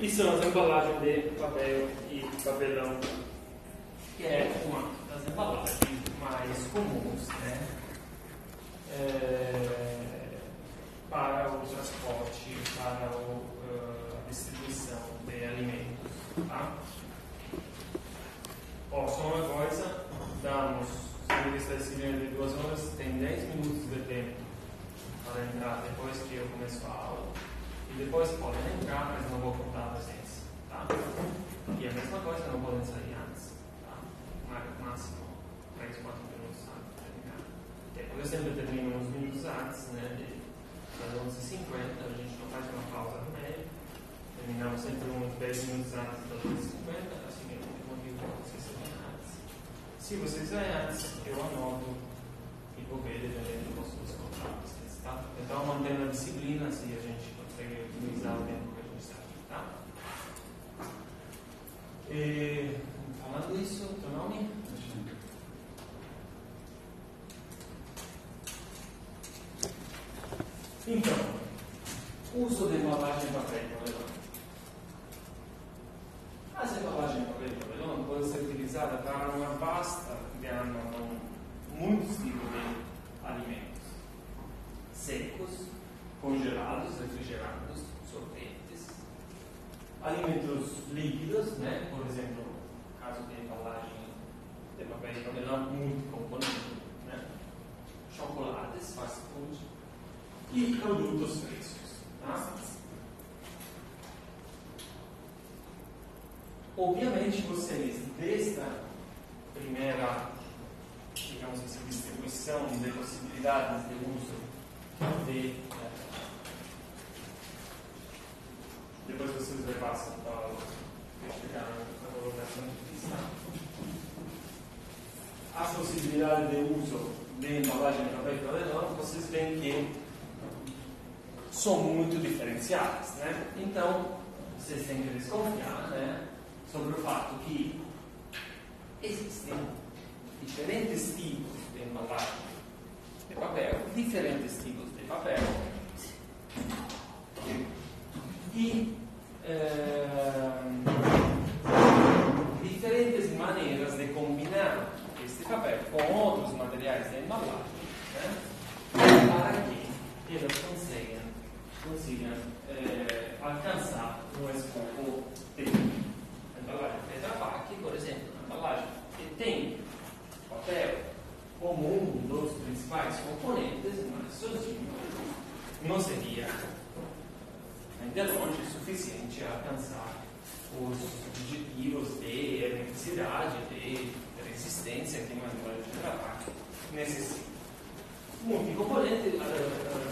Isso são as embalagens de papel e papelão, que é uma das embalagens mais comuns né? É, para o transporte, para o, uh, a distribuição de alimentos. Tá? Ó, só uma coisa, damos, se está decidindo de duas horas, tem 10 minutos de tempo para entrar depois que eu começo a aula. E depois podem entrar, mas não vou contar a presença. Tá? E a mesma coisa, não podem sair antes. Tá? Máximo 3, 4 minutos antes de terminar. Eu sempre termino uns minutos antes, né? Das 11h50, a gente não faz uma pausa no meio. Terminamos sempre uns 10 minutos antes das 11h50 se vocês saem antes, eu anoto e vou ver dependendo dos seus contratos. Tá? Então, mantendo a disciplina, assim a gente otimizar o tempo que a gente aqui. Tá? E, falando isso, teu nome? Então, uso de embalagem de papel papelão. As embalagens de papel papelão podem ser utilizadas para uma vasta gama, muitos tipos de alimentos secos, congelados, refrigerados, alimentos líquidos, né? por exemplo, caso de embalagem de papel de papelão multicomponente, né? chocolates, fast food e produtos frescos. Tá? Obviamente, vocês, desta primeira, digamos assim, distribuição de possibilidades de uso de. Eh, depois vocês repassam para chegar na colocação de vista. As possibilidades de uso de embalagem de papel e papelão, vocês veem que são muito diferenciadas, né? Então, vocês têm que desconfiar, né? Sobre o fato que existem diferentes tipos de embalagem de papel, diferentes tipos de papel e é, diferentes maneiras de combinar este papel com outros materiais de embalagem né, para que eles consigam, consigam é, alcançar um escopo de embalagem Tetra Pak, por exemplo, uma embalagem que tem papel como um dos principais componentes, mas sozinho não seria ainda longe suficiente a alcançar os objetivos de hermeticidade, de resistência que uma embalagem Tetra Pak necessita. Multicomponente,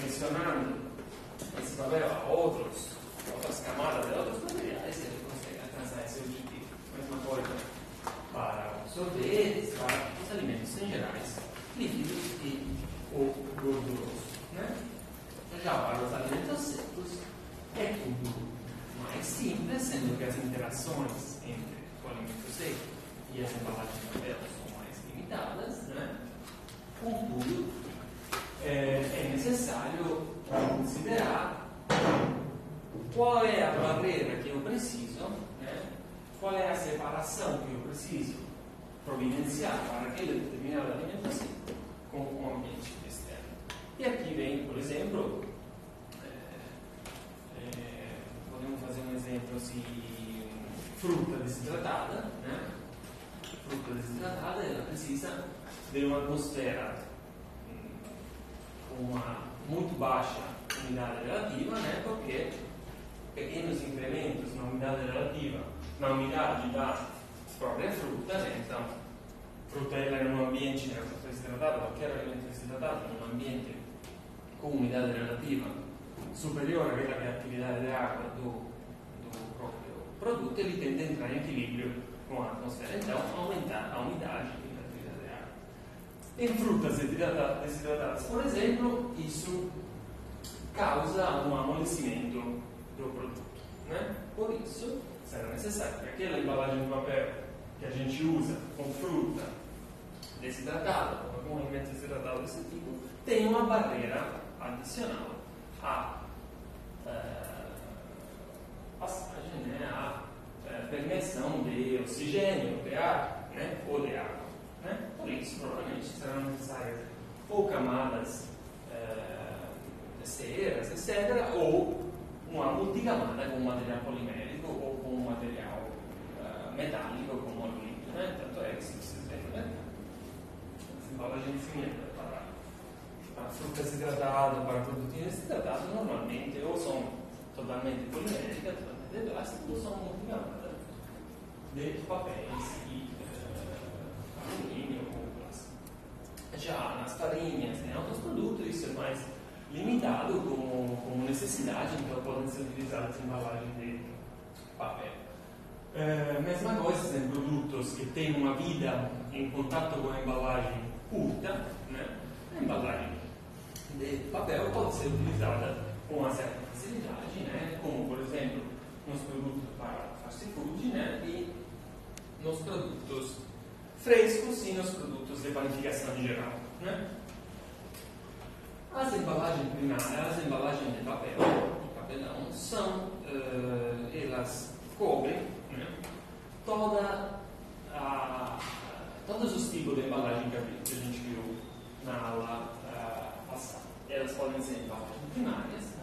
mencionando esse papel a outros, outras camadas de outros materiais, ele consegue alcançar esse objetivo. Mesma coisa para os sorvetes, para os alimentos em gerais, líquidos e ou gorduroso. Né? Já para os alimentos secos, é tudo mais simples, sendo que entre o seco e as embalagens de papel são mais limitadas. Né? Contudo, é, é necessário considerar qual é a barreira que eu preciso, né? qual é a separação que eu preciso providenciar para aquele determinado alimento assim, com o ambiente externo. E aqui vem, por exemplo, é, é, podemos fazer um exemplo assim, fruta desidratada, né? Fruta desidratada, ela precisa de uma atmosfera com uma muito baixa umidade relativa, né? Porque pequenos incrementos na umidade relativa, na umidade da própria fruta, né? Então, fruta ela é num ambiente né, desidratado, qualquer alimento desidratado, num ambiente com umidade relativa superior àquela que é a atividade de água do, do próprio produto, ele tende a entrar em equilíbrio com a atmosfera. Então, aumentar a umidade e a atividade de água. Em frutas desidratadas, por exemplo, isso causa um amolecimento do produto. Né? Por isso, será necessário que aquela embalagem de papel que a gente usa com fruta desidratada, com alimento desidratado desse tipo, tenha uma barreira adicional à uh, passagem, né? comunicação de oxigênio, de ar né? ou de água. Né? Por isso, provavelmente serão necessárias ou camadas eh, ceras, etc., ou uma multicamada com material polimérico ou com material uh, metálico como alumínio. Né? Tanto é que se no mercado, as embalagens finas para, para fruta desidratada, para produtos desidratados, normalmente ou são totalmente poliméricas, totalmente ou são multicamadas de papéis e uh, alumínio ou plástico. Já nas farinhas em outros produtos, isso é mais limitado como, como necessidade, então podem ser utilizadas embalagens de papel. É, mesma coisa em produtos que têm uma vida em contato com a embalagem curta, né? a embalagem de papel pode ser utilizada com uma certa facilidade, né? como por exemplo nos produtos para fast food né? e nos produtos frescos e nos produtos de panificação geral. Né? As embalagens primárias, as embalagens de papel, de papelão, são, uh, elas cobrem né, toda a, todos os tipos de embalagem que a gente viu na aula uh, passada. Elas podem ser embalagens primárias,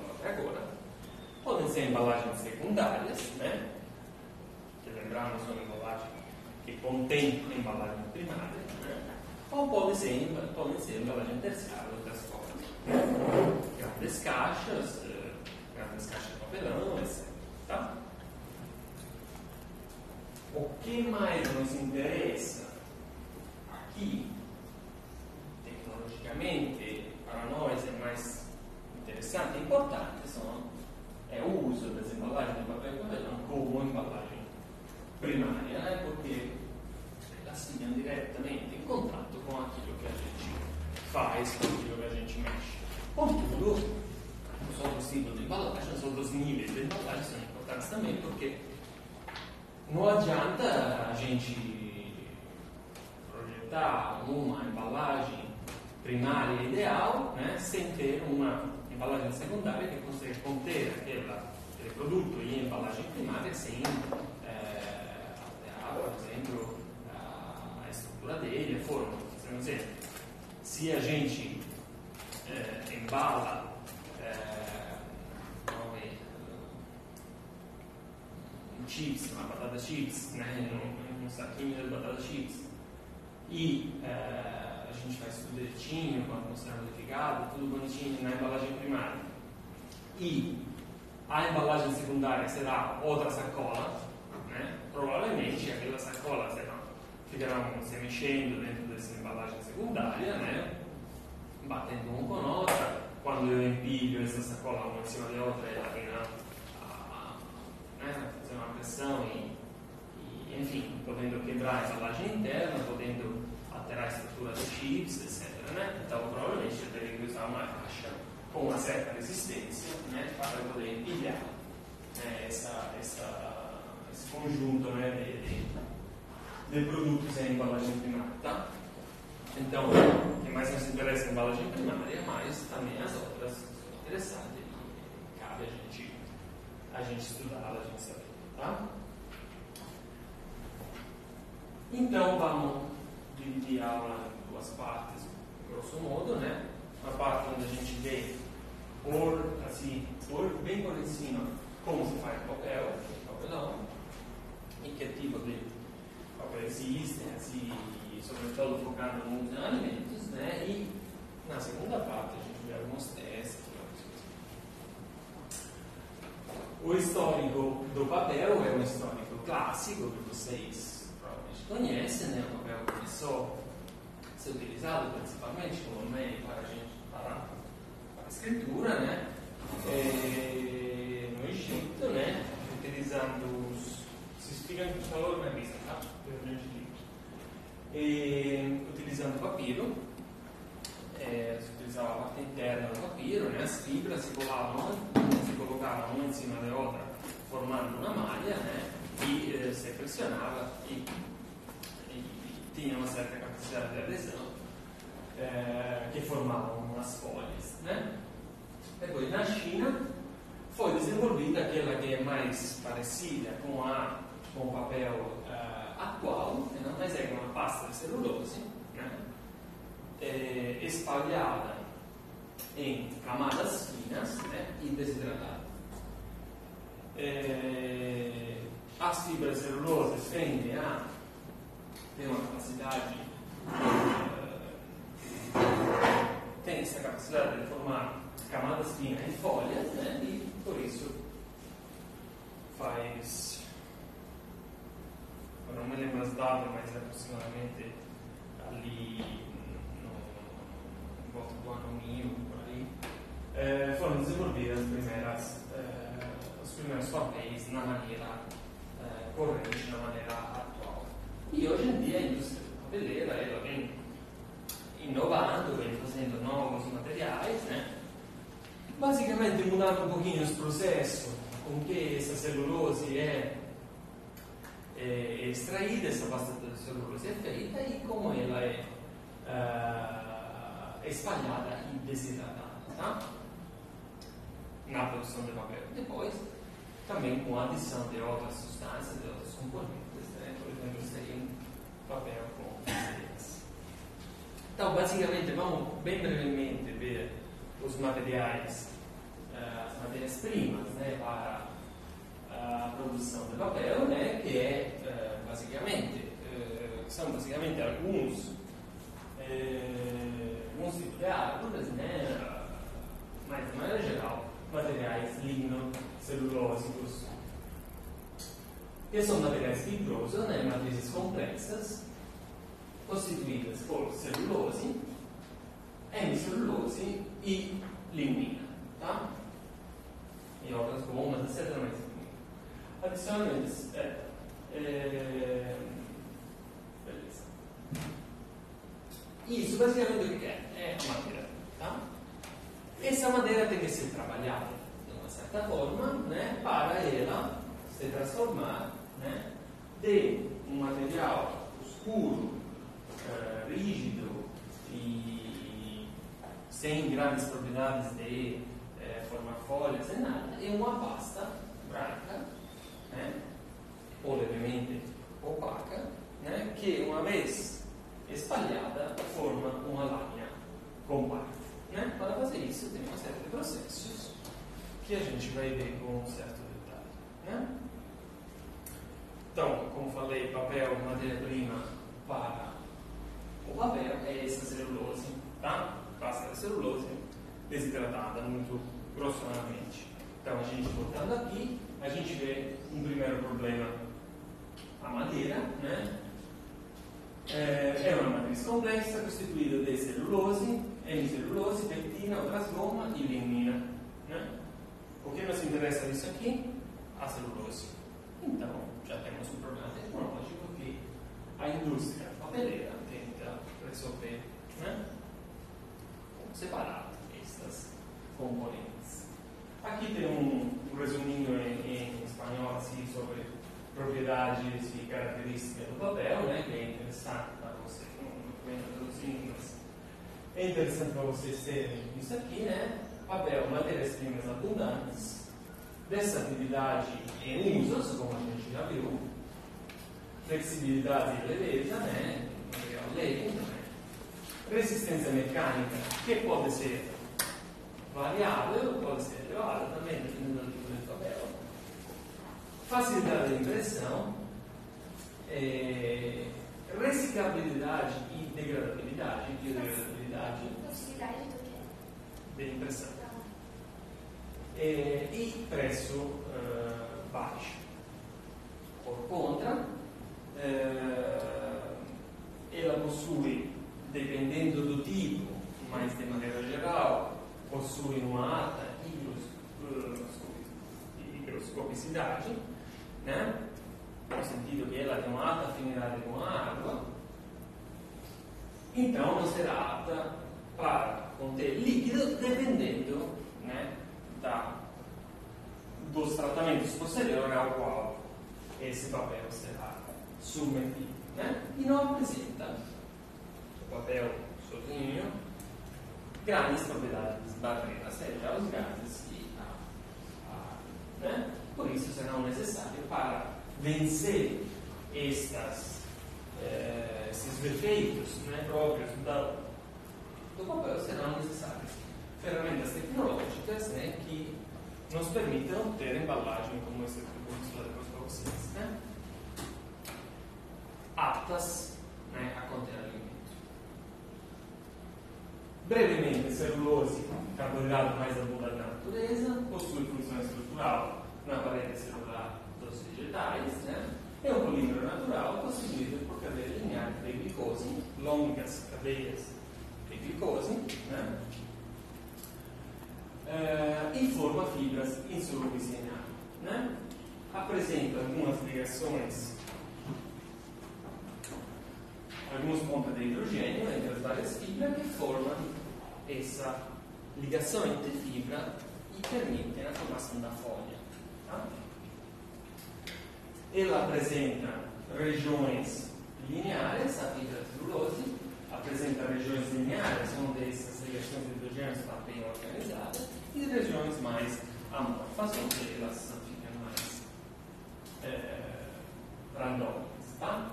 né, até agora, podem ser embalagens secundárias, né, que lembramos uma embalagem que contém a embalagem primária, ou pode ser, podem ser embalagem terciária outras formas. Grandes caixas, eh, grandes caixas de papelão, etc. Tá? O que mais nos interessa para poder empilhar né? essa, essa, esse conjunto né? de, de, de produtos em embalagem primária. Tá? Então, quem mais nos interessa em embalagem primária, mas também as outras são interessantes e cabe a gente, a gente estudar, a gente saber. Tá? Então, vamos dividir a aula em duas partes, grosso modo, né? Uma parte onde a gente vê por, assim, por, bem por cima, como se faz papel, papelão, e que tipo de papel existem, assim, sobretudo focando nos alimentos, né? E na segunda parte a gente vê alguns testes. O histórico do papel é um histórico clássico que vocês provavelmente conhecem, né? O papel começou a ser utilizado principalmente como meio para a gente para a escritura, né? É, no Egito, né? Utilizando os. Ficam com o valor na vista, tá? e, utilizando papiro, é, se utilizava a parte interna do papiro, né, as fibras se colavam, se colocavam uma em cima da outra, formando uma malha, né, e eh, se pressionava e, e, tinha uma certa capacidade de adesão, eh, que formavam umas folhas. Né? Depois, na China, foi desenvolvida aquela que é mais parecida com, a, com o papel uh, atual, não mais é uma pasta de celulose, né? é, espalhada em camadas finas né? e desidratada. É, as fibras celulosas tendem a ter uma capacidade, uh, tem essa capacidade de formar camadas finas em folhas, né? E por isso faz. Eu não me lembro as datas, mas é aproximadamente ali no, volta do ano 1000, por aí, é, foram desenvolvidas as primeiras, é, os primeiros papéis na maneira é, corrente, na maneira atual. E hoje em dia a indústria papeleira ela vem inovando, vem fazendo novos materiais, né? Basicamente mudando um pouquinho os processos com que essa celulose é, é extraída, essa pasta de celulose é feita e como ela é uh, espalhada e desidratada tá? na produção de papel. Depois, também com a adição de outras substâncias, de outros componentes, né? por exemplo, seria um papel com. Então, basicamente, vamos bem brevemente ver os materiais, as matérias-primas né, para a produção de papel, né, que é uh, basicamente, uh, são basicamente alguns, alguns tipos de árvores, né, mas de maneira geral, materiais ligno-celulósicos, que são materiais fibrosos, né, matrizes complexas, constituídas por celulose, hemicelulose e lignina, tá? E outras gomas, etc. Mas, adicionalmente, é, é, beleza. Isso basicamente o que é? É a madeira, tá? Essa madeira tem que ser trabalhada de uma certa forma, né, para ela se transformar, né, de um material escuro, uh, rígido e sem grandes propriedades de formar folhas e nada, é uma pasta branca, né, ou levemente opaca, né, que uma vez espalhada forma uma lâmina compacta. Né? Para fazer isso tem uma série de processos que a gente vai ver com um certo detalhe. Né? Então, como falei, papel, matéria-prima para o papel é essa celulose, tá? pasta de celulose desidratada muito grossolamente. Então, a gente voltando aqui, a gente vê um primeiro problema, a madeira, né? É, é uma matriz complexa constituída de celulose, hemicelulose, pectina, outras goma e lignina. Né? O que nos interessa disso aqui? A celulose. Então, já temos um problema tecnológico que a indústria papeleira tenta resolver. Né? separar estas componentes. Aqui tem um, um resuminho em, em, espanhol assim, sobre propriedades e características do papel, né, que é interessante para você, não vem traduzindo, mas é interessante para vocês terem isso aqui, né? Papel, matérias-primas abundantes, versatilidade em usos, como a gente já viu, flexibilidade e leveza, né? Material leve, né? resistência mecânica, que pode ser variável, pode ser elevada também, dependendo do de tabela. Facilidade de impressão, é, reciclabilidade e degradabilidade, biodegradabilidade. Possibilidade do quê? De impressão. É, e preço uh, baixo. Por contra, uh, ela possui dependendo do tipo, mas de maneira geral, possui uma alta higroscopicidade, né? no sentido que ela tem uma alta afinidade com a água, então não será apta para conter líquido dependendo né, da, dos tratamentos posteriores ao qual esse papel será submetido. Né? E não apresenta papel sozinho, grandes propriedades batendo acelerar os gases e a, a né? Por isso será necessário para vencer estas, eh, esses efeitos né, próprios da, do papel serão necessárias ferramentas tecnológicas né, que nos permitam ter embalagem como esse que mostramos para vocês, né, aptas né, a conter alimento. Brevemente, celulose, carboidrato mais abundante na natureza, possui função estrutural na parede celular dos vegetais, né? é um polímero natural constituído por cadeias lineares de glicose, longas cadeias de glicose, né? Uh, e forma fibras insolúveis em água. Né? Apresenta algumas ligações, alguns pontos de hidrogênio entre as várias fibras que formam essa ligação entre fibras e permitem a formação da folha. Tá? Ela apresenta regiões lineares, a fibra celulose, apresenta regiões lineares, onde essas ligações de hidrogênio estão bem organizadas, e regiões mais amorfas, onde elas ficam mais é, randômicas. Tá?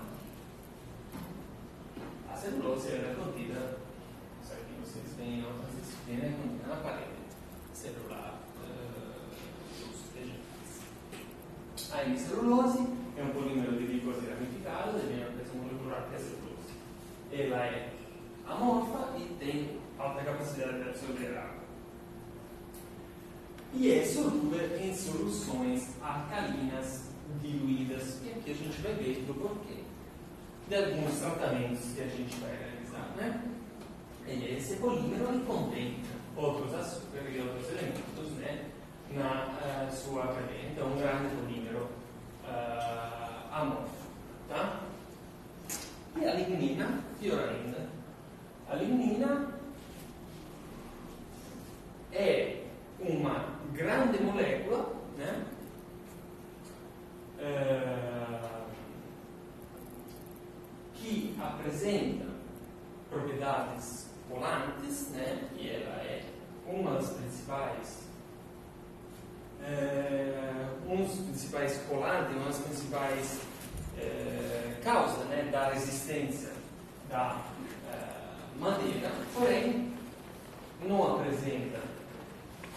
A celulose é contida, sabe que vocês veem em outras disciplinas, contida na parede celular uh, dos vegetais. A hemicelulose é um polímero de glicose ramificado, devido ao peso molecular que é celulose. Ela é amorfa e tem alta capacidade de absorver água e é solúvel em soluções alcalinas diluídas. E aqui a gente vai ver do porquê de alguns tratamentos que a gente vai realizar. Né? E esse polímero ele contém outros açúcares e outros elementos né, na uh, sua cadeia. Então, um grande polímero uh, amorfo. Tá? E a lignina, pior ainda, a lignina é uma grande molécula, né? Eh, que apresenta propriedades polantes, né? E ela é uma das principais eh, um dos principais colantes, uma das principais eh, causas né, da resistência da madeira, porém não apresenta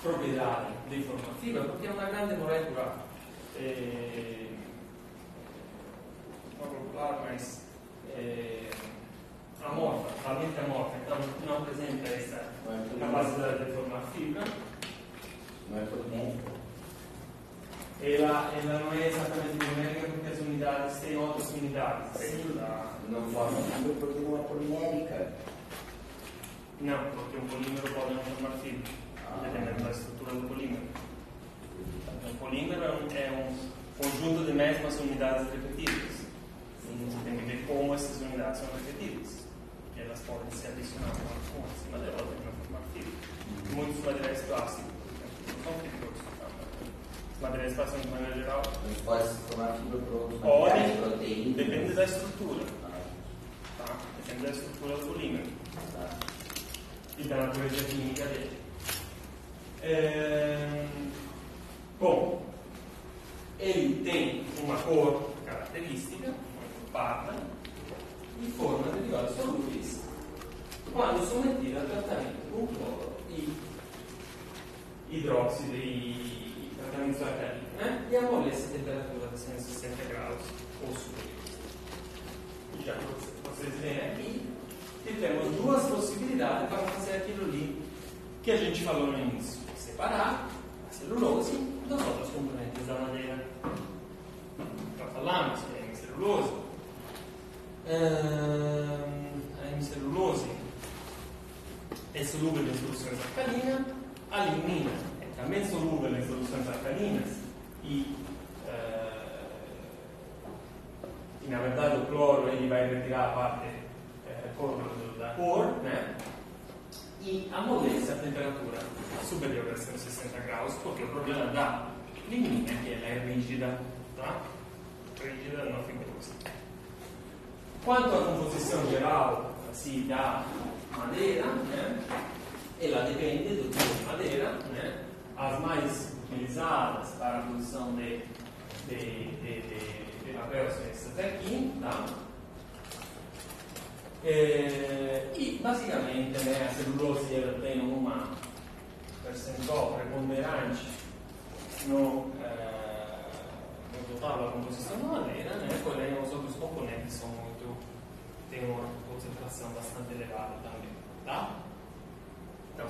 propriedade di forma fibra perché è una grande molecola eh, molecular, mas eh, amorfa, talmente amorfa, então não apresenta essa é capacidade de formar fibra. Não é polimérica? Ela, ela não é exatamente polimérica porque as unidades têm outras unidades. Não forma fibra porque não é polimérica. Não, porque um polímero pode não formar fibra dependendo da estrutura do polímero. Então, o polímero é um, é um conjunto de mesmas unidades repetidas. Você tem que ver como essas unidades são repetidas. Que elas podem ser adicionadas uma em cima da outra para formar fibra. Muitos materiais plásticos, não são fibrosos. Os materiais plásticos, de maneira geral, Mas pode se formar fibra por outros Pode, materiais, proteínas. depende da estrutura. Ah, Tá? Depende da estrutura do polímero tá. e da natureza química dele. É,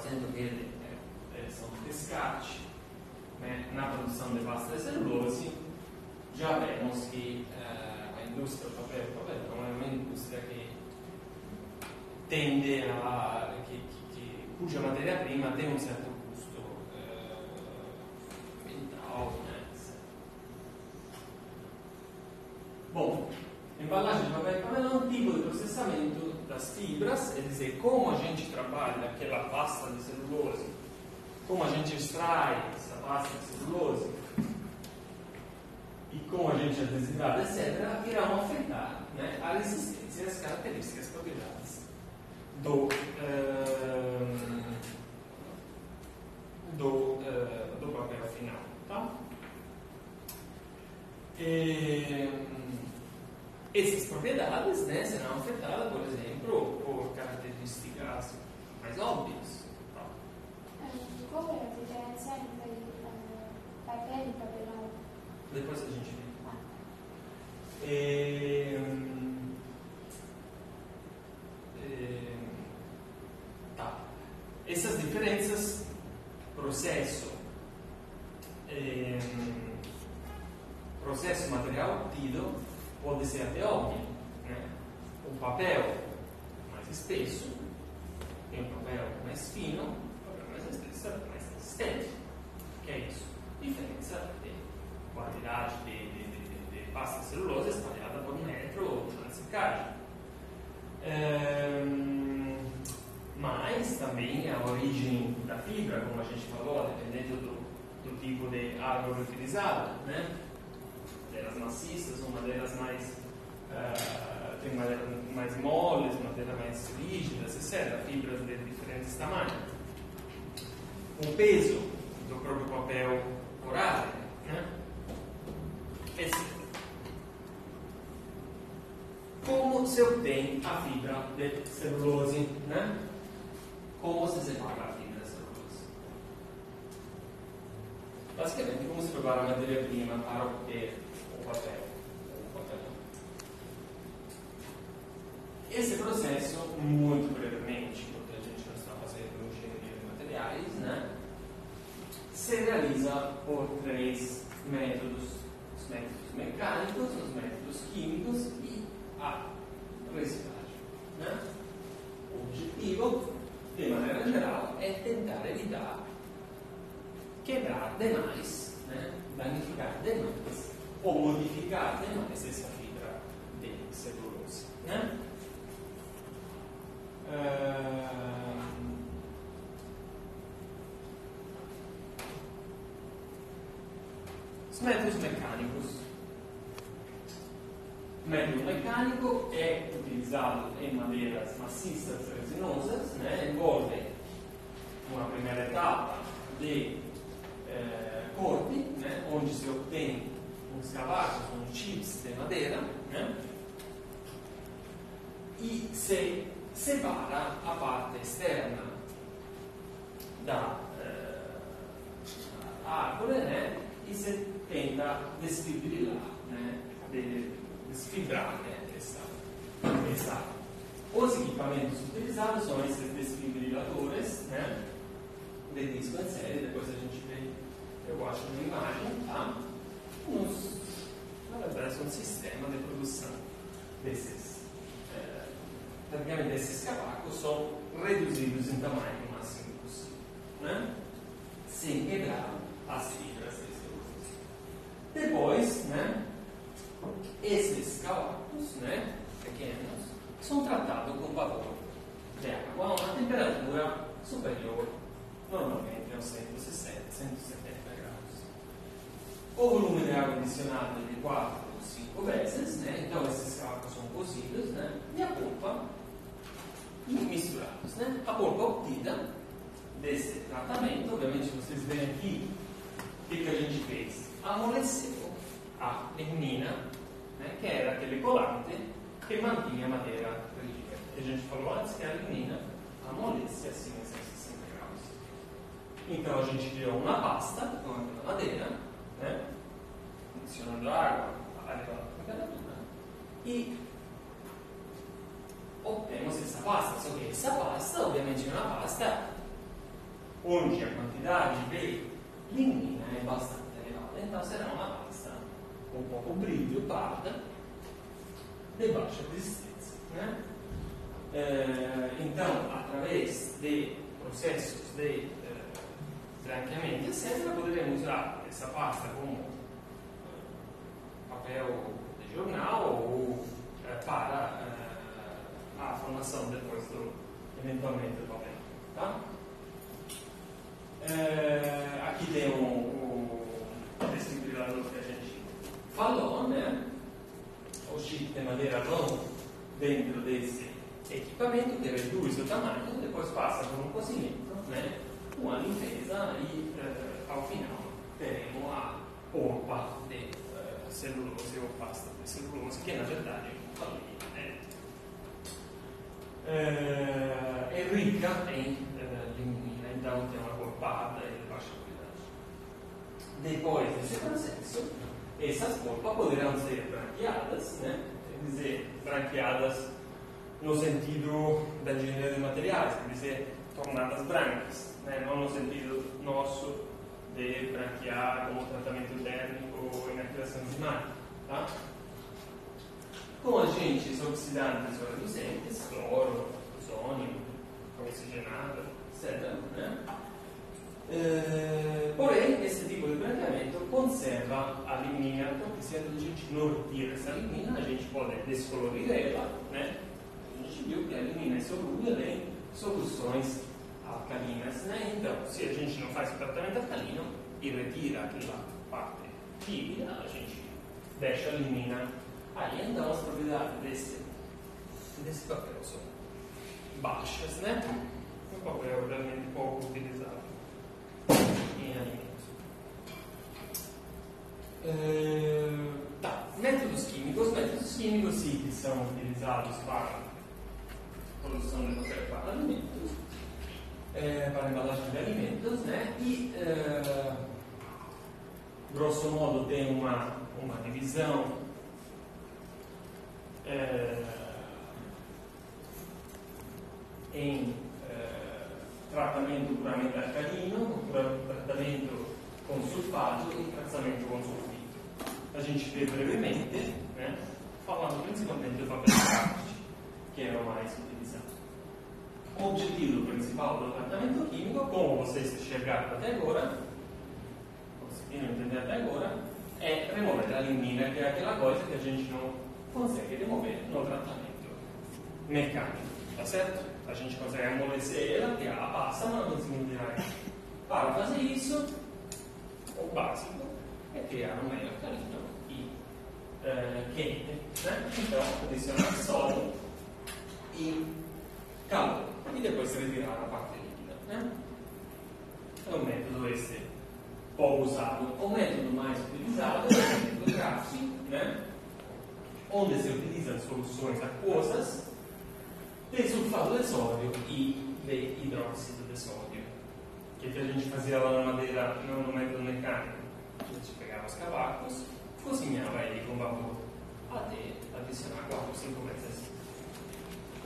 Então, sendo que eles, eles são descarte né, na produção de pasta de celulose, já vemos que uh, a indústria do papel, papel não é uma tende a que, que, que, cuja matéria-prima tem um certo gente desidera, etc., irão afetar né, a resistência e as características, propriedades do, uh, do, uh, do papel final. Tá? E, essas propriedades né, serão afetadas, por exemplo, por características mais óbvias. Tá? Qual é a diferença entre uh, papel e papelão? Depois a gente vê. Ah. E, e, tá. Essas diferenças, processo, e, processo material obtido pode ser até óbvio. Né? Um papel mais espesso tem um papel mais fino, um papel mais espesso, mais resistente. Que é isso? Diferença de quantidade de, de, de, de pasta de celulose espalhada por metro na secagem. Mas também a origem da fibra, como a gente falou, dependendo do, do tipo de árvore utilizada, né? madeiras maciças ou madeiras mais uh, tem madeiras mais moles, madeiras mais rígidas, etc. Fibras de diferentes tamanhos. O peso do próprio papel oral, né? Esse. Obtém a fibra de celulose, né? Como se separa a fibra de celulose? Basicamente, como se prepara a matéria-prima para obter papel. Esse processo, muito brevemente, porque a gente não está fazendo engenharia de materiais, né, se realiza por três métodos: os métodos mecânicos, os métodos químicos quebrar demais, né, danificar demais ou modificar demais essa fibra de celulose. Né? Uh, os métodos mecânicos. O método mecânico é utilizado em madeiras maciças resinosas, né? envolve uma primeira de eh, corte, né? onde se obtém uns cavacos, uns chips de madeira, né? e se separa a parte externa da eh, árvore né? e se tenta desfibrilar, né? De, desfibrar né? essa, essa. Os equipamentos utilizados são esses desfibriladores né? de disco em série, depois a gente vê, eu acho, uma imagem, tá? uns, na verdade, um sistema de produção desses, é, esses cavacos são reduzidos em tamanho o máximo possível, né? sem quebrar as fibras desse Depois, né, esses cavacos né, pequenos são tratados com vapor de água a uma temperatura superior normalmente aos 160, 170 o volume de água adicionado é de 4 ou 5 vezes, né? então esses cálculos são cozidos, né? e a polpa misturados. Né? A polpa obtida desse tratamento, obviamente vocês veem aqui o que, que a gente fez. Amoleceu a lignina, né, que era aquele colante que mantinha a madeira rigida. E a gente falou antes que a lignina amolece acima de 160 graus. Então a gente criou uma pasta com aquela madeira, né, adicionando água, a temperatura, e ottemos essa pasta. Só che essa pasta ovviamente è una pasta onde a quantidade de lignina é bastante elevada. Então será uma pasta com pouco brilho, parda, de baixa resistência. Né? Eh, então, através de processos de eh, branqueamento, etc., poderemos usar essa pasta como eh, papel de jornal ou eh, para eh, a formação depois do, eventualmente, do papel. Tá? Eh, aqui tem o, o desfibrilador que a gente falou, né? O chip de madeira longa dentro desse equipamento que reduz o tamanho, depois passa por um cozimento, né? Uma limpeza e eh, ao final teremo a polpa de eh, cellulose ou pasta di cellulose che na verdade è palline. Eh, è ricca in eh, lignina, então tem uma polpada e baixa qualidade. Depois desse processo, essas polpas poderão ser branqueadas, né? quer dizer, branqueadas no sentido da engenharia de materiais, quer dizer, tornadas brancas, né? não no sentido nosso de branquear como tratamento térmico ou inativação enzimática. Tá? Com agentes oxidantes ou reduzentes, cloro, ozônio, oxigenado, etc. Né? Eh, porém, esse tipo de branqueamento conserva a lignina, porque se a gente não retira essa lignina, a gente pode descolorir ela, né? A gente viu que a lignina é solúvel em soluções alcalinas, né? Então, se a gente não faz o tratamento alcalino e retira aquela parte líquida, a gente deixa a lignina aí. Então, as propriedades desse, desse papel são baixas, né? Um papel realmente pouco utilizado em alimentos. Eh, tá, métodos químicos. Métodos químicos sim, que são utilizados para a produção de papel para alimentos, eh, para embalagem de alimentos, né? E eh, grosso modo tem uma, uma divisão eh, em eh, tratamento puramente alcalino, tra- tratamento com sulfato e tratamento com sulfito. A gente vê brevemente, né, falando principalmente do papel craft, que era o mais objetivo principal do tratamento químico, como vocês enxergaram até agora, conseguiram entender até agora, é remover a lignina, que é aquela coisa que a gente não consegue remover no tratamento mecânico, tá certo? A gente consegue amolecer ela, que é a pasta, mas não conseguimos tirar ela. Para fazer isso, o básico é criar um meio alcalino e eh, quente, né? Então, adicionar sódio e calor, e depois retirar a parte líquida, né? É um método esse pouco usado. O método mais utilizado é o método Graff, né? onde se utilizam soluções aquosas de sulfato de sódio e de hidróxido de sódio. O que, a gente fazia lá na madeira, não no método mecânico? A gente pegava os cavacos, cozinhava ele com vapor até adicionar 4 ou 5 vezes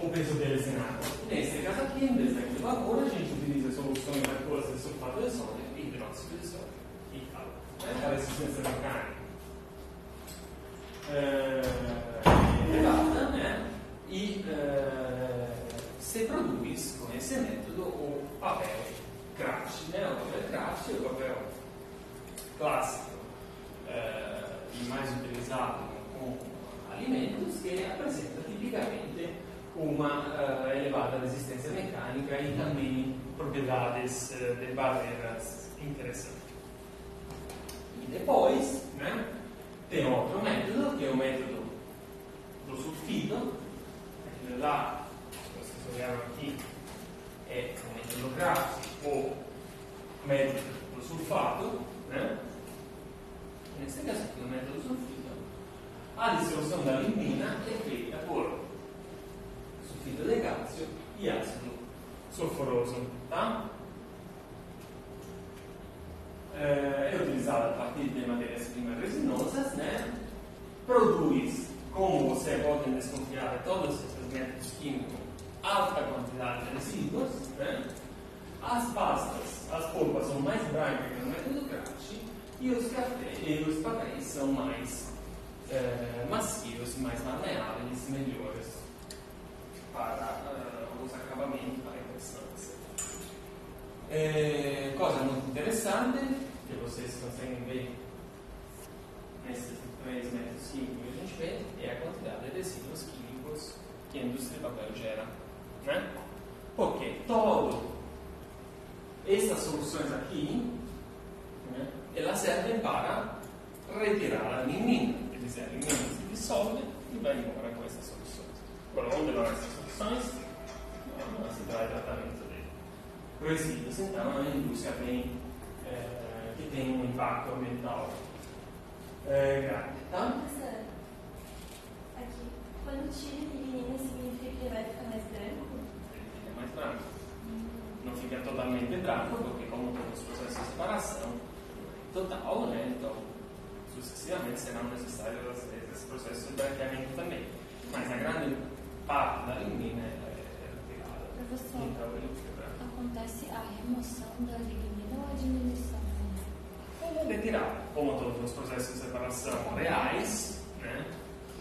o peso deles em água. Nesse caso aqui, em daquele vapor, a gente utiliza soluções aquosas de sulfato de sódio e hidróxido de sódio e calor. Né? A resistência mecânica eh, elevata, né? E se produz com esse método o papel craft, né? O papel craft é o papel clássico e mais utilizado com alimentos que apresenta tipicamente uma eh, elevada resistência mecânica e também propriedades eh, de barreiras interessantes. E depois, né, tem outro método, que é o método do sulfito. Aquele lá, se vocês olharam aqui, é o método Graff ou método do sulfato. Né? Nesse caso aqui, do metodo sulfito, a dissolução da lignina é feita por de cálcio e ácido sulfuroso. Tá? É, é utilizado a partir de matérias-primas resinosas, né? produz, como você pode desconfiar de todos esses métodos químicos, alta quantidade de resíduos. Né? As pastas, as polpas são mais brancas que no método Crachi e os, e os papéis são mais é, macios, mais maleáveis, melhores É, coisa muito interessante que vocês conseguem ver nesses três métodos químicos que a gente vê é a quantidade de resíduos químicos que a indústria do papel gera. Né? Porque todo essas soluções aqui né, elas servem para retirar a lignina, a lignina se dissolve e vai embora com essas soluções. Por onde vão essas soluções? De resíduos, então é uma indústria bem, é, que tem um impacto ambiental é, grande. Tá? Aqui, quando tira lignina, significa que ele vai ficar mais branco? Ele fica mais branco. Não fica totalmente branco, porque como todos os processos de separação total, né? Então, sucessivamente serão necessários esses processos de branqueamento também. Mas a grande parte da lignina é retirada. Professor, Então ele fica branco. Acontece a remoção da lignina ou a diminuição? É retirado. Como todos os processos de separação reais, né?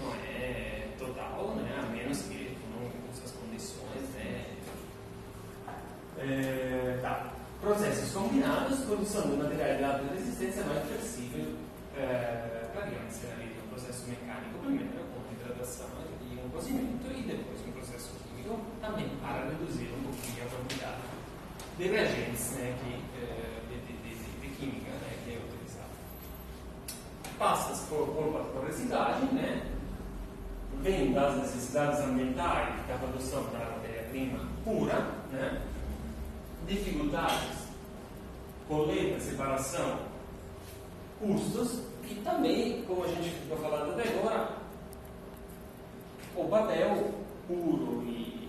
Não é total, né? A menos que não use as condições, né? É, tá. Processos combinados, produção de materiais de alta resistência mais flexível é, para grandes realizam um processo mecânico primeiro com hidratação e um cozimento e depois um processo químico também para reduzir um pouquinho a quantidade de reagentes né, que, é, de, de, de, de, química né, que é utilizada. Passas por, por, por reciclagem, né, vem das necessidades ambientais da produção da matéria-prima pura, né, dificuldades, coleta, separação, custos e também, como a gente ficou falando até agora, o papel puro e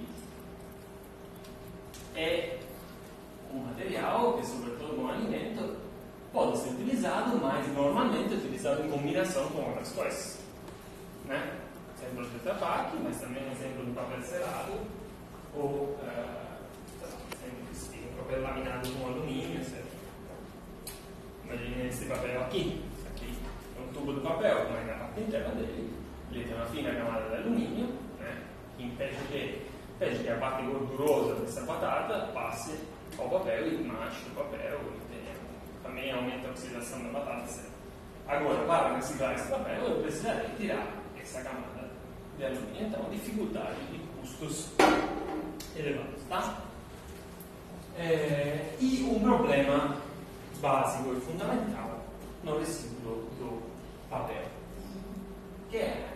é material que, sobretudo no alimento, pode ser utilizado, mas normalmente é utilizado em combinação com outras coisas. Né? Exemplo de tabaco, mas também um exemplo do papel cerado ou uh, papel laminado com alumínio, etc. Imagine esse papel aqui. Isso aqui é um tubo de papel, mas na parte interna dele ele tem uma fina camada de alumínio né, que impede que, impede que a parte gordurosa dessa batata passe ao papel e manche o papel tem, também aumenta a oxidação da batata. Agora, para reciclar esse papel, eu precisaria tirar essa camada de alumínio, então dificuldade de custos elevados, tá? É, e um problema básico e fundamental no resíduo do papel, que é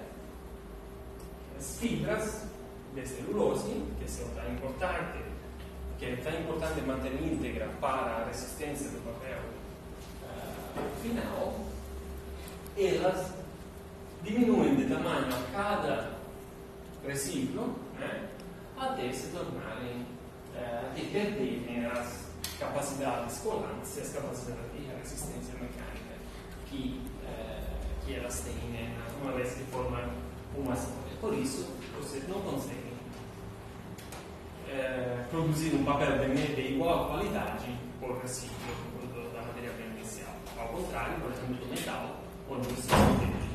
as fibras de celulose, que são tão importantes, que é tão importante manter íntegra para a resistência do papel uh, final, elas diminuem de tamanho a cada resíduo né, até se tornarem uh, de perderem as capacidades colantes e as capacidades de resistência mecânica que, uh, que elas têm né, uma vez que formam uma célula. Por isso, vocês não conseguem produzir um papel de, de igual qualidade por resíduo da matéria-prima inicial. Ao contrário, por exemplo, do metal, onde vocês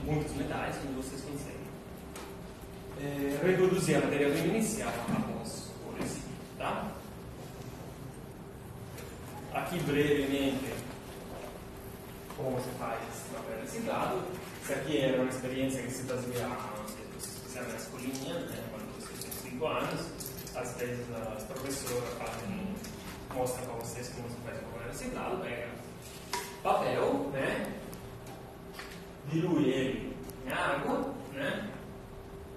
muitos metais, onde vocês conseguem reproduzir a matéria-prima inicial após o resíduo. Tá? Aqui brevemente como você faz papel reciclado. Isso aqui era uma experiência que se fazia, não sei se vocês fizeram na escolinha, né, quando vocês têm 5 anos. Às vezes as professoras fazem, mostram para vocês como se faz o papel reciclado, pega papel, né, dilui ele em água, né,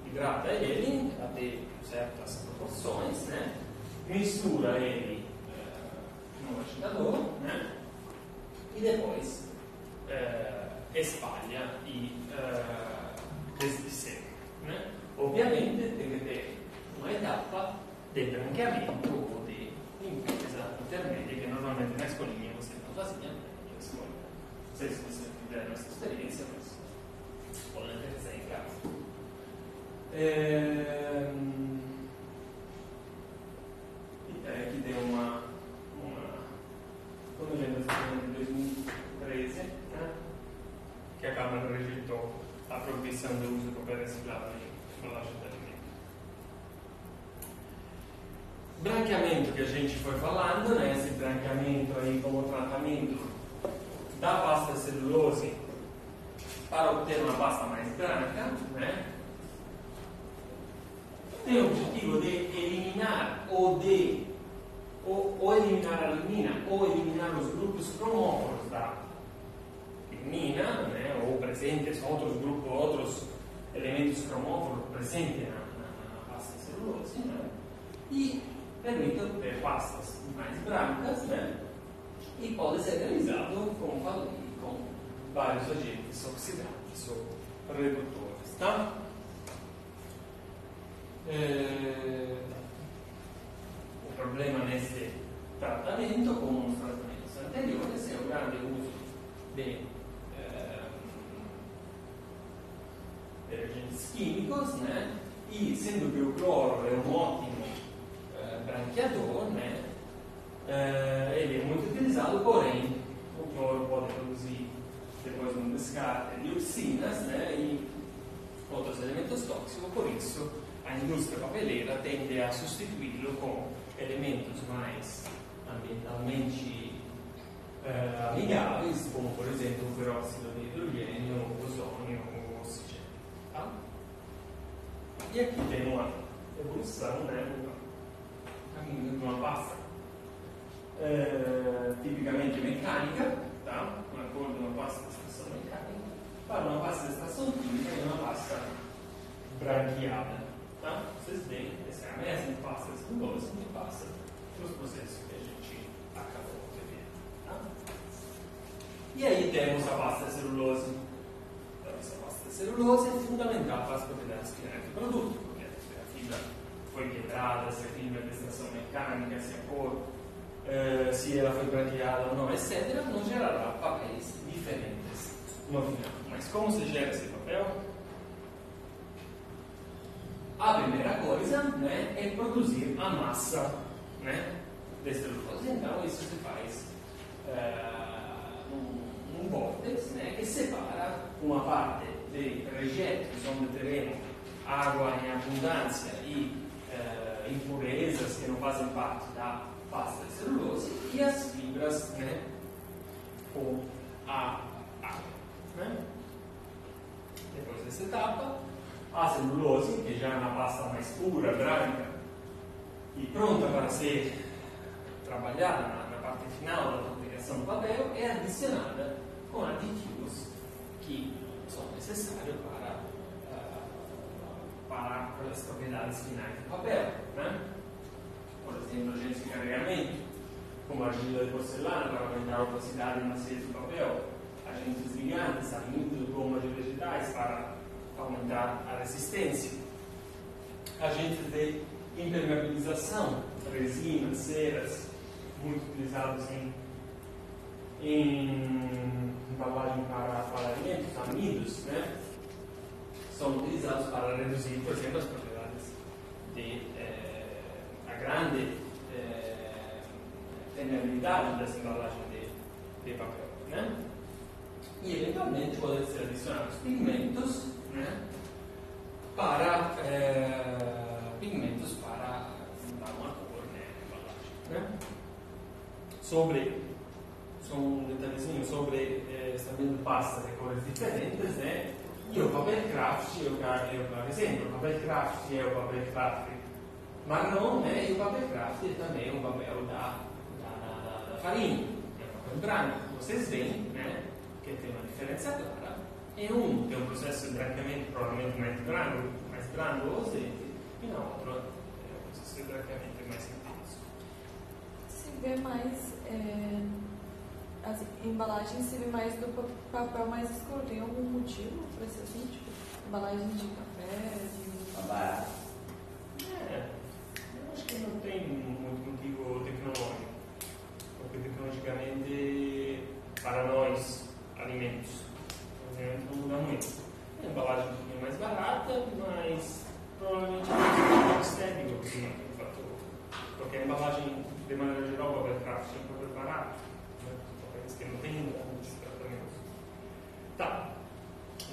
hidrata ele até certas proporções, né? mistura ele uh, no agitador né? e depois uh, espalha e desde sempre. Né? Obviamente deve ter uma etapa de branqueamento ou de limpeza intermédia que normalmente na escolinha você não fazia, né? escola. Não sei se você fizeram essa experiência, mas podem fazer em casa. É... E aqui tem uma, uma quando a gente de 2013, né? que a Câmara rejeitou a proibição do uso do papel reciclado em embalagem de alimento. Branqueamento que a gente foi falando, né? esse branqueamento aí como tratamento da pasta celulose para obter uma pasta mais branca, né? tem o objetivo de eliminar ou de ou, ou eliminar a lignina ou eliminar os grupos cromóforos da lignina, né? ou presentes outros grupos, outros elementos cromóforos presentes na, na, na pasta celulose, né? e permite ter pastas mais brancas, né? e pode ser realizado, como falei, com vários agentes oxidantes ou redutores. Tá? É... O problema nesse tratamento, como nos tratamentos anteriores, é o grande uso de, é... de agentes químicos, né? e sendo que o cloro um ótimo é, branqueador, né? É, ele é muito utilizado, porém o cloro pode produzir depois um descarte de dioxinas né? e outros elementos tóxicos, por isso a indústria papeleira tende a sostituí-lo com elementos mais ambientalmente eh, amigáveis, como por exemplo o peróxido de hidrogênio, o ozônio o oxigênio. Tá? E aqui tem uma evolução, né, caminho de uma pasta eh, tipicamente mecânica, tá? uma cor de uma pasta de extração mecânica, para uma pasta de extração química e uma pasta branqueada. Tá? Vocês veem, essa é a mesma pasta de celulose que passa pelos processos que a gente acabou de ver. Tá? E aí temos a pasta de celulose. Então, essa pasta de celulose é fundamental para as propriedades finais do produto, porque a fibra foi quebrada, se a extração mecânica, se a cor, eh, se ela foi branqueada ou não, etc., não gerará papéis diferentes no final. Mas como se gera esse papel? a primeira coisa né, é produzir a massa né, de celulose. Então, isso se faz uh, um, um vórtice né, que separa uma parte de rejetos, onde teremos água em abundância e uh, impurezas que não fazem parte da pasta de celulose, e as fibras né, com a água. Né? Depois dessa etapa, a celulose, que já é uma pasta mais pura, branca e pronta para ser trabalhada na, na parte final da fabricação do papel, é adicionada com aditivos que são necessários para, para as propriedades finais do papel. Né? Por exemplo, agentes de carregamento, como argila de porcelana para aumentar a velocidade e maciez do papel, agentes ligantes, amínios, gomas de vegetais para aumentar a resistência. Agentes de impermeabilização, resinas, ceras, muito utilizados em, em embalagem para, para alimentos, amidos, né? São utilizados para reduzir, por exemplo, as propriedades de eh, a grande eh, dessa embalagem de, de papel. Né? E eventualmente podem ser adicionados pigmentos né, para é, pigmentos para dar uma cor né, embalagem. Né? Sobre, só um detalhezinho sobre esta mesma pasta de cores diferentes, né? E o papel craft, eu quero por exemplo, o papel craft é o papel craft marrom, né? E o papel craft é também o papel da, da, da, da farinha, é o papel branco. Vocês veem, né? Que tem uma diferença clara e um tem um processo de branqueamento provavelmente mais brando, mais brando ou azeite, e na outra é um processo de branqueamento mais intenso. Se vê mais é, as embalagens serem mais do pa- papel mais escuro. Tem algum motivo para ser assim? Tipo, embalagens de café, de... Barato. É, eu acho que não tem muito motivo tecnológico, porque tecnologicamente para nós alimentos, por exemplo, não muda muito. É uma embalagem um pouquinho mais barata, mas provavelmente é mais estético que o fator. Porque a embalagem, de maneira geral, vai ficar sempre barata. Né? Tratamentos. Tá.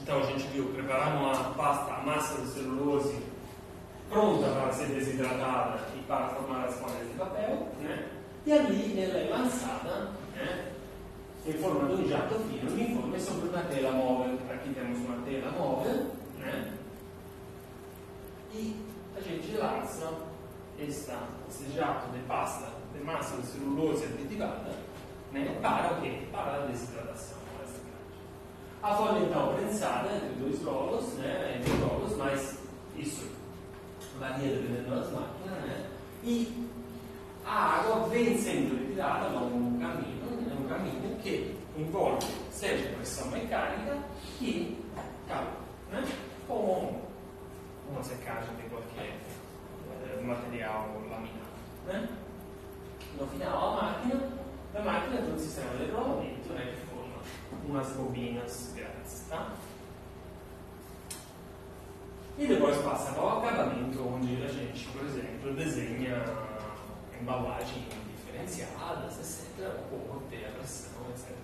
Então a gente viu, preparamos a pasta, a massa de celulose pronta para ser desidratada e para formar as folhas de papel, né? e ali ela é lançada né? forma de um jato fino uniforme sobre uma tela móvel. Aqui temos uma tela móvel, né? e a gente lança esta, esse jato de pasta de massa de celulose aditivada né? para o quê? Para a basicamente. A folha então prensada entre dois rolos, né? entre rolos, mas isso varia dependendo das máquinas, né? E a água vem sendo retirada ao longo um caminho, é um caminho que envolve seja pressão mecânica e calor, né? Como uma secagem de qualquer eh, material laminado, né? No final a máquina, a máquina tem um sistema de rolamento, né? Que forma umas bobinas grandes, tá? E depois passa para o acabamento, onde a gente, por exemplo, desenha embalagens diferenciadas, etc., ou ter a pressão, etc.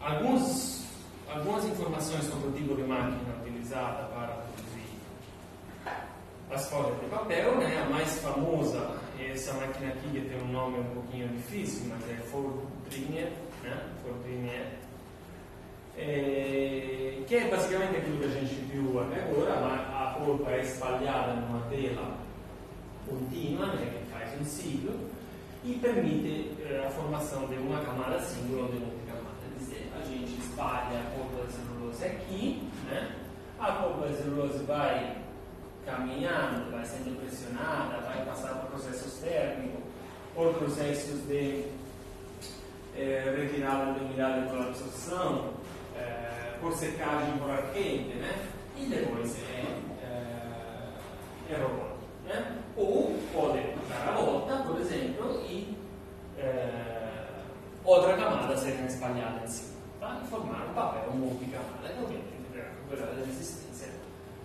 Alguns, algumas informações sobre o tipo de máquina utilizada para produzir as folhas de papel, né? a mais famosa é essa máquina aqui, que tem um nome um pouquinho difícil, mas é Fortinier, né? Fortinier é, que é basicamente aquilo que a gente viu até agora, ma a polpa é espalhada numa tela contínua, né, que faz um ciclo, e permite eh, a formação de uma camada singola ou de multicamada. Quer dizer, a gente espalha a polpa de celulose aqui, né, a polpa de celulose vai caminhando, vai sendo pressionada, vai passar por processos térmicos, por processos de eh, retirada de umidade por absorção, eh, por secagem por ar quente, né? E depois é, é, é robótico, né? Ou pode dar a volta, por exemplo, e eh, outra camada ser espalhada em cima, tá? E formar um papel multicamada, que obviamente terá recuperar a resistência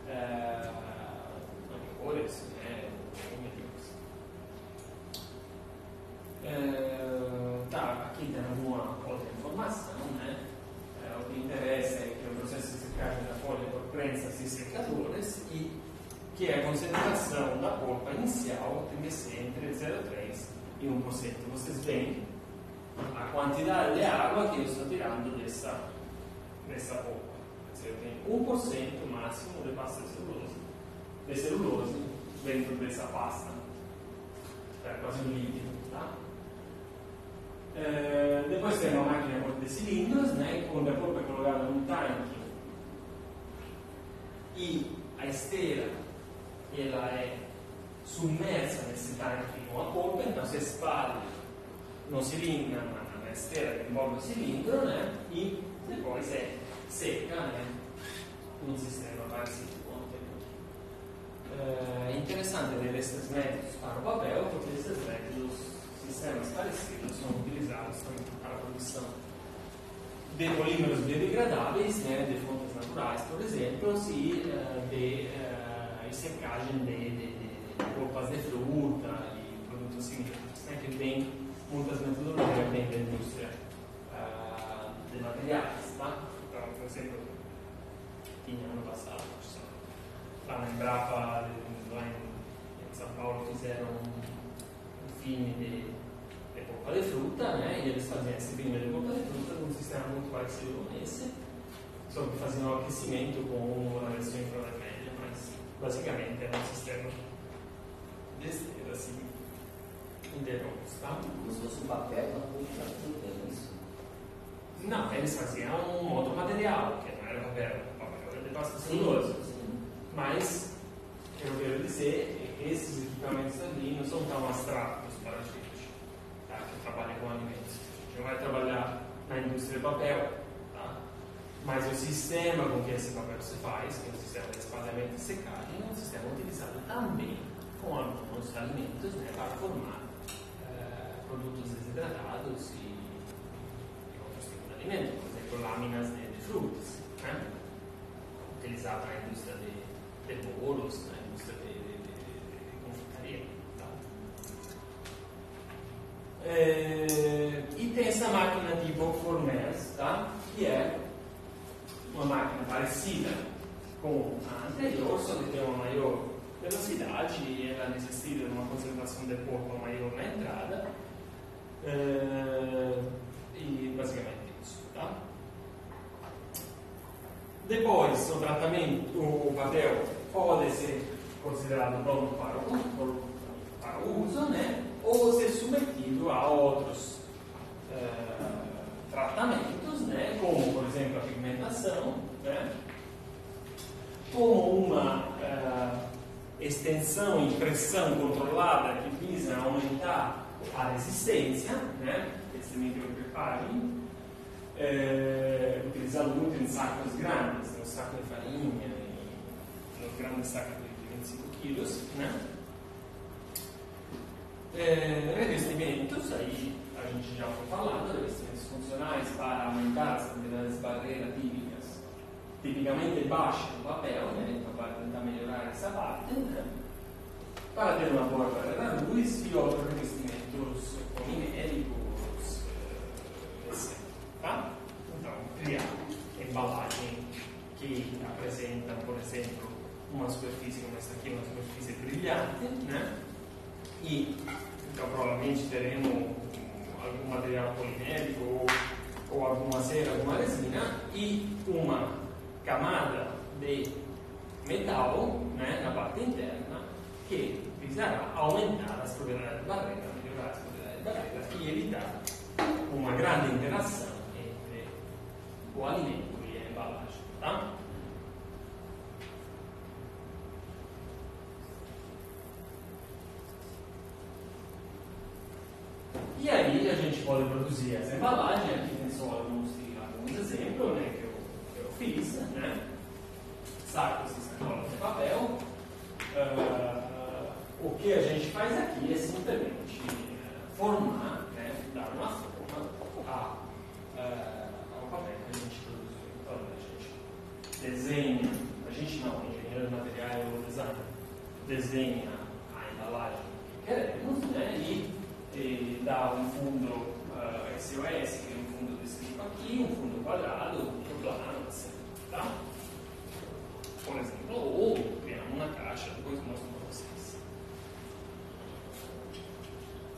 eh, a cores, né? Ou medicos. Eh, que interessa é que o processo de secagem da folha por prensas e secadores e que a concentração da polpa inicial ser entre 0,3 e 1%. Vocês veem a quantidade de água que eu estou tirando dessa, dessa polpa. Eu tenho 1% máximo de pasta de celulose, de celulose dentro dessa pasta. É quase um líquido, tá? Eh, depois tem uma máquina com de cilindros, né, onde a polpa é colocada num tanque e a esteira ela é submersa nesse tanque com a polpa, então si espalha no cilindro, na, na esteira que envolve o cilindro, né, e depois é seca, né, num sistema parecido com o anterior. É interessante ver esses métodos para o papel, porque esses métodos, sistemas parecidos, são utilizados também para a produção de polímeros biodegradáveis, né, de fontes naturais, por exemplo, e eh, de eh, secagem de, de, de polpas de fruta e produtos similares, né, que tem muitas metodologias da indústria ah, de materiais. Tá? Então, por exemplo, tinha ano passado, lá na Embrapa, lá em, São Paulo, fizeram um filme de, de polpa de fruta, né? E eles faziam esse polpa de fruta num sistema muito parecido com esse, só que faziam aquecimento com uma versão infravermelha, mas basicamente era um sistema de esteira, assim, interromos, tá? Como se fosse um papel na puxa, tudo é isso. Não, eles faziam um outro material, que não era papel, papel era de pasta. Sim. Mas, eu quero dizer esses equipamentos ali não são tão abstratos trabalha com alimentos. Não vai trabalhar na indústria do papel, tá? mas o sistema com que esse papel se faz, que é o sistema de espalhamento e secagem, é um sistema utilizado também com alguns alimentos né, para formar eh, produtos desidratados e, e outros tipos de alimentos, por exemplo, lâminas de, de frutas, né? utilizado na indústria de, de bolos, na indústria de, de, de, de confeitaria. Tá? É, e tem essa máquina tipo Formers, tá? que é uma máquina parecida com a anterior, só que tem uma maior velocidade e ela necessita de uma concentração de corpo maior na entrada. É, e basicamente isso. Tá? Depois, o tratamento, o papel pode ser considerado pronto para o, para o uso, né? ou ser submetido a outros eh, tratamentos, né? como, por exemplo, a pigmentação, né? como uma eh, extensão e pressão controlada que visa aumentar a resistência, né? esse micropreparing, é, utilizado muito em sacos grandes, no saco de farinha, no grande saco de 25 quilos, né? É, revestimentos, aí a gente já foi falando, revestimentos funcionais para aumentar as quantidades de barreira típicas, tipicamente baixas no papel, né? Então para tentar melhorar essa parte, né? Para ter uma boa barreira luz e outros revestimentos poliméricos, etc. Tá? Então, criar embalagem que apresentam, por exemplo, uma superfície essa aqui, uma superfície brilhante, né? E então provavelmente teremos algum material polimérico ou, ou alguma cera, alguma resina e uma camada de metal né, na parte interna que visará aumentar as propriedades da barreira, melhorar as propriedades da barreira e evitar uma grande interação entre o alimento e a embalagem. E aí a gente pode produzir essa embalagem, aqui tem só alguns, alguns exemplos né, que, eu, que eu fiz, né? Sacos e sacolas de papel. Que a gente faz aqui é simplesmente formar, né, dar uma forma a, ao papel que a gente produziu. Então a gente desenha, a gente não, engenheiro de material ou designer, desenha a embalagem que queremos né, e e dá um fundo uh, SOS, que é um fundo desse tipo aqui, um fundo quadrado, um plano, assim, tá? Por exemplo, ou criar uma caixa, depois mostro para vocês.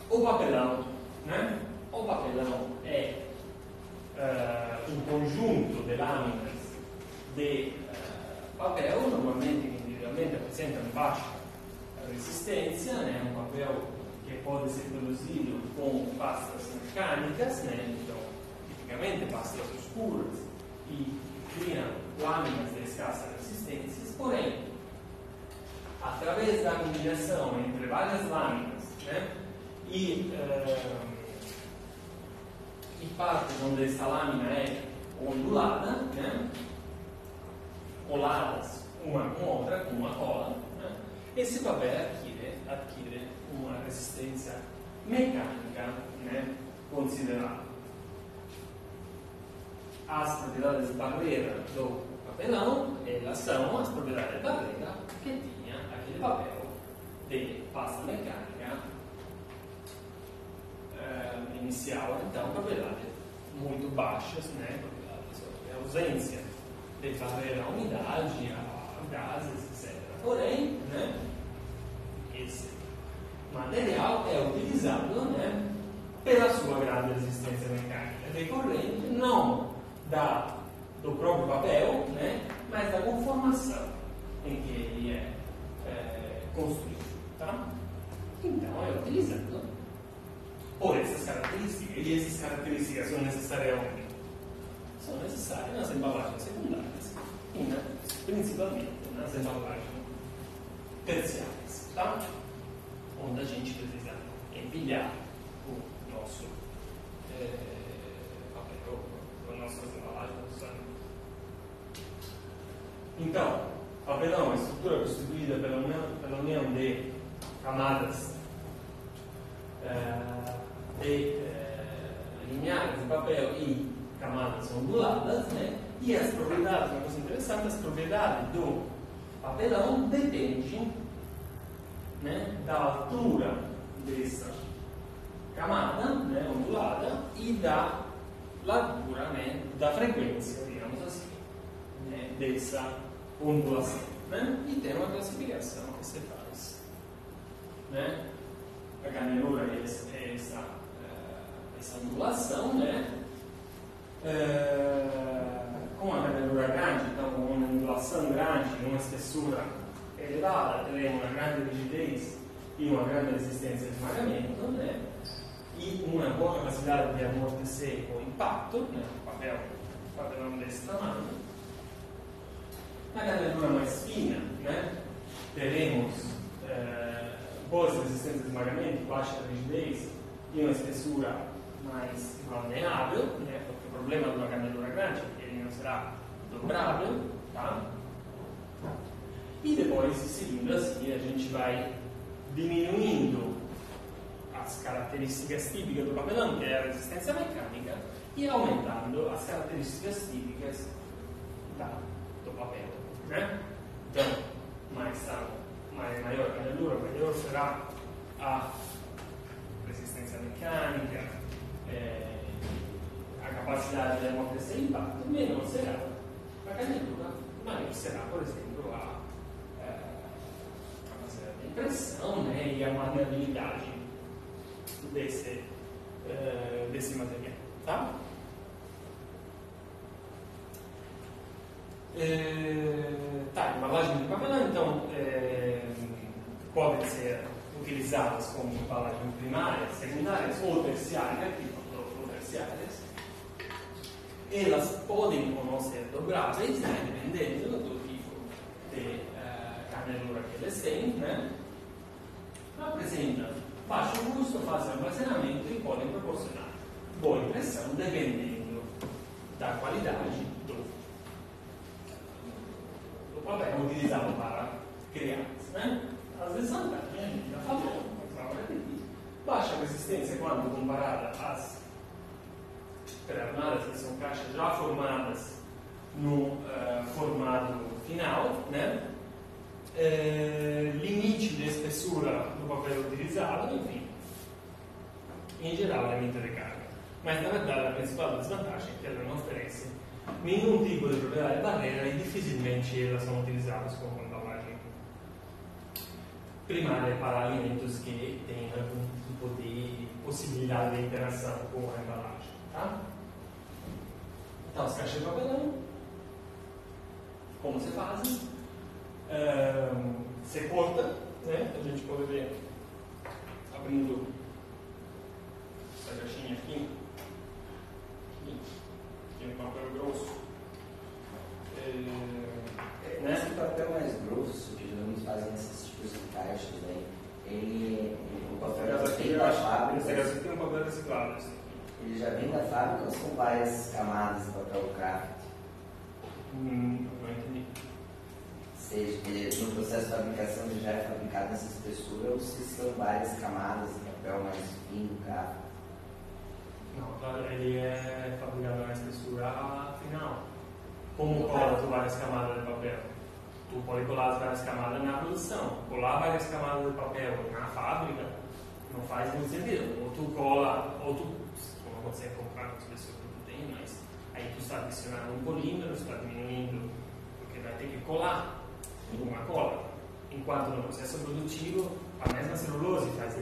O papelão, né? O papelão é uh, um conjunto de lâminas de uh, papel, normalmente individualmente apresentam baixa resistência, né? um papel que pode ser produzido com pastas mecânicas, né? então, tipicamente pastas escuras, e criam lâminas de escassa resistência, porém, através da combinação entre várias lâminas né? e, uh, e partes onde essa lâmina é ondulada, né? coladas uma com outra, com uma cola, né? esse papel adquire, adquire uma resistência mecânica né, considerável. As propriedades de barreira do papelão, elas são as propriedades de barreira que tinha aquele papel de pasta mecânica eh, inicial, então propriedades muito baixas, né, propriedades de ausência de umidade, a gases, etc. Porém, né, esse material é utilizado né, pela sua grande resistência mecânica decorrente não da, do próprio papel, né, mas da conformação em que ele é, é construído. Tá? Então é utilizado por essas características. E essas características são necessárias onde? São necessárias nas embalagens secundárias e na, principalmente nas embalagens terciárias. Tá? onde a gente precisa impigliare o nosso o nosso emballagem do sangue. Então, papelão é uma estrutura constituída pela união, pela união de camadas eh, de eh, lineares de papel e camadas onduladas, né? E as propriedades, uma coisa interessante, as propriedades do papelão dependem né, da altura dessa camada né, ondulada e da largura, né, da frequência, digamos assim, né, dessa ondulação. Né? E tem uma classificação que se faz. Né? A canelura é essa, é eh, essa ondulação, né? É, com uma canelura grande, então com uma ondulação grande, uma espessura elevada, teremos uma grande rigidez e uma grande resistência de esmagamento, né? e uma boa capacidade de amortecer o impacto, né? o papel, papelão desse tamanho. Na canelura mais fina, né? teremos eh, boas resistências de esmagamento, baixa rigidez e uma espessura mais malneável, né? porque o problema de uma canelura grande ele não será dobrável, tá? E depois, seguindo assim, a gente vai diminuindo as características típicas do papelão, que é a resistência mecânica, e aumentando as características típicas da, do papel. Né? Então, mais, mais maior a canelura, maior será a resistência mecânica, é, a capacidade de amortecer impacto, menor será a canelura, maior será, por exemplo, a, é, capacidade de impressão né, e a maleabilidade desse, uh, desse material. Tá? É, tá, embalagem de papelão, então, é, podem ser utilizadas como embalagem primária, secundárias ou terciárias, tipo, ou terciárias. Elas podem ou não ser dobráveis, né, dependendo do tipo de uh, canelura que eles têm, né? Apresentam baixo custo, fácil armazenamento e podem proporcionar boa impressão dependendo da qualidade do, do papel utilizado para criar. Né? As desvantagens, a gente já falou, baixa resistência quando comparada às Em geral, limite de carga. Mas, na verdade, a principal desvantagem é que ela não oferece nenhum tipo de propriedade de barreira e dificilmente elas são utilizadas como embalagem primária para alimentos que têm algum tipo de possibilidade de interação com a embalagem. Tá? Então, as caixas de papelão, como se fazem? Um, você corta, né? A gente pode ver abrindo essa caixinha aqui. Aqui. Tem um papel grosso. É, né? Esse papel mais grosso, que geralmente fazem esses tipos de caixas aí, ele, o papel já vem da fábrica. Esse tem um papel reciclado. Assim. Ele já vem da fábrica ou são várias camadas de papel craft? Hum, não entendi seja, no processo de fabricação ele já é fabricado nessa espessura ou se são várias camadas de papel mais fino, caro? Não, claro, ele é fabricado na espessura final. Como cola várias camadas de papel? Tu pode colar as várias camadas na produção. Colar várias camadas de papel na fábrica não faz muito sentido. Ou tu cola, ou tu, tu não consegue comprar com a espessura que tu tem, mas aí tu está adicionando um polímero, está diminuindo, porque vai ter que colar uma cola. Enquanto no processo produtivo, a mesma celulose faz